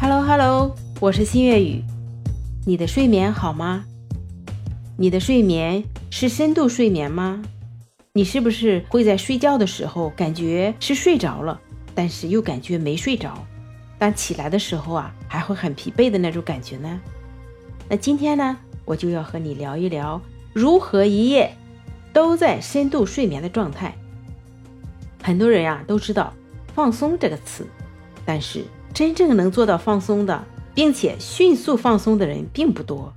Hello Hello，我是新月雨。你的睡眠好吗？你的睡眠是深度睡眠吗？你是不是会在睡觉的时候感觉是睡着了，但是又感觉没睡着？当起来的时候啊，还会很疲惫的那种感觉呢？那今天呢，我就要和你聊一聊如何一夜都在深度睡眠的状态。很多人呀都知道“放松”这个词，但是真正能做到放松的，并且迅速放松的人并不多。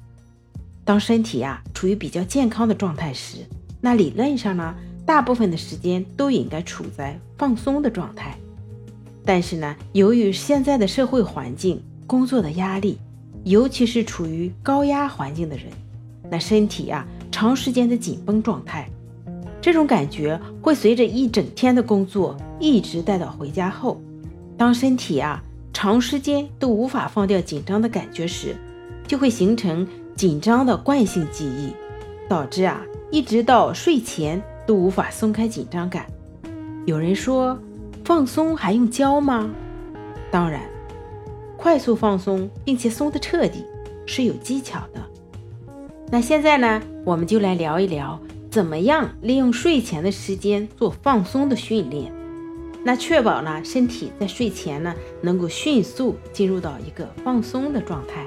当身体呀处于比较健康的状态时，那理论上呢？大部分的时间都应该处在放松的状态，但是呢，由于现在的社会环境、工作的压力，尤其是处于高压环境的人，那身体呀长时间的紧绷状态，这种感觉会随着一整天的工作一直带到回家后。当身体啊长时间都无法放掉紧张的感觉时，就会形成紧张的惯性记忆，导致啊一直到睡前。都无法松开紧张感。有人说，放松还用教吗？当然，快速放松并且松得彻底是有技巧的。那现在呢，我们就来聊一聊，怎么样利用睡前的时间做放松的训练。那确保呢，身体在睡前呢能够迅速进入到一个放松的状态。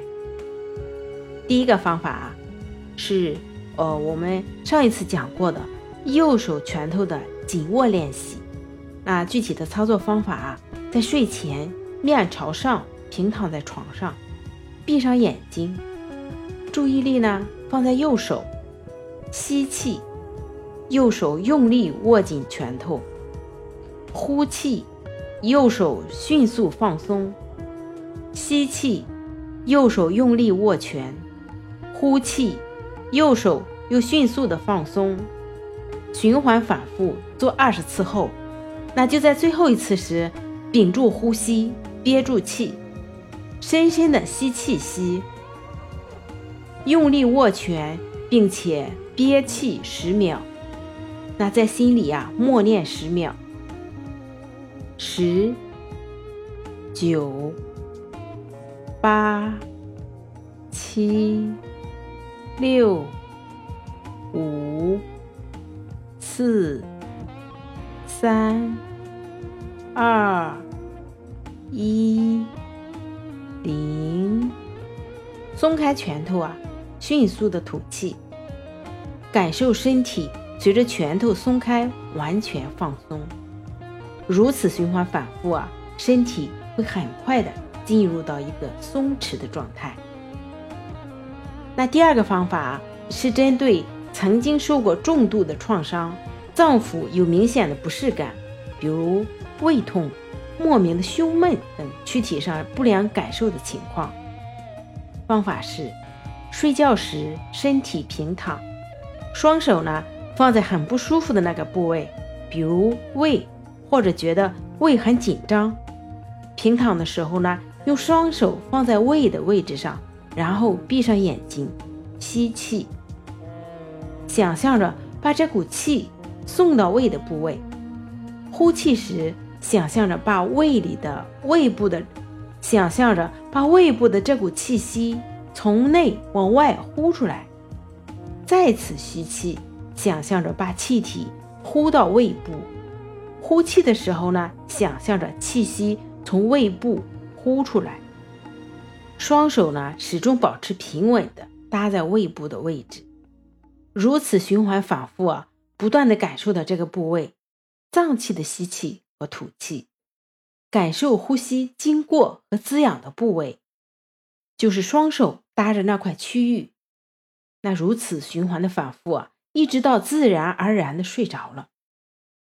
第一个方法啊，是呃我们上一次讲过的。右手拳头的紧握练习，那具体的操作方法啊，在睡前面朝上平躺在床上，闭上眼睛，注意力呢放在右手，吸气，右手用力握紧拳头，呼气，右手迅速放松，吸气，右手用力握拳，呼气，右手又迅速的放松。循环反复做二十次后，那就在最后一次时，屏住呼吸，憋住气，深深的吸气吸，用力握拳，并且憋气十秒。那在心里呀默念十秒：十、九、八、七、六、五。四、三、二、一、零，松开拳头啊！迅速的吐气，感受身体随着拳头松开完全放松。如此循环反复啊，身体会很快的进入到一个松弛的状态。那第二个方法是针对。曾经受过重度的创伤，脏腑有明显的不适感，比如胃痛、莫名的胸闷等躯体上不良感受的情况。方法是：睡觉时身体平躺，双手呢放在很不舒服的那个部位，比如胃，或者觉得胃很紧张。平躺的时候呢，用双手放在胃的位置上，然后闭上眼睛，吸气。想象着把这股气送到胃的部位，呼气时想象着把胃里的胃部的，想象着把胃部的这股气息从内往外呼出来。再次吸气，想象着把气体呼到胃部，呼气的时候呢，想象着气息从胃部呼出来。双手呢始终保持平稳的搭在胃部的位置。如此循环反复啊，不断的感受到这个部位脏器的吸气和吐气，感受呼吸经过和滋养的部位，就是双手搭着那块区域。那如此循环的反复啊，一直到自然而然的睡着了。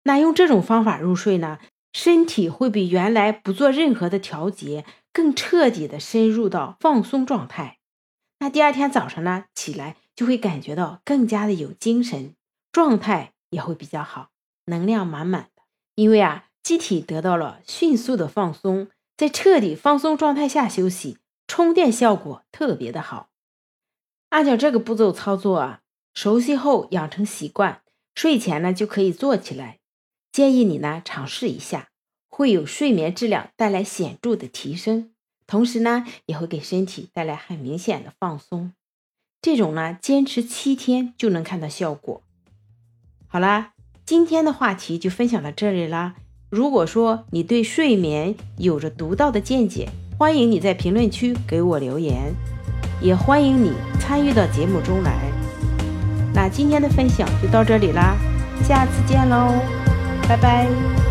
那用这种方法入睡呢，身体会比原来不做任何的调节更彻底的深入到放松状态。那第二天早上呢，起来。就会感觉到更加的有精神，状态也会比较好，能量满满的。因为啊，机体得到了迅速的放松，在彻底放松状态下休息，充电效果特别的好。按照这个步骤操作啊，熟悉后养成习惯，睡前呢就可以做起来。建议你呢尝试一下，会有睡眠质量带来显著的提升。同时呢，也会给身体带来很明显的放松。这种呢，坚持七天就能看到效果。好啦，今天的话题就分享到这里啦。如果说你对睡眠有着独到的见解，欢迎你在评论区给我留言，也欢迎你参与到节目中来。那今天的分享就到这里啦，下次见喽，拜拜。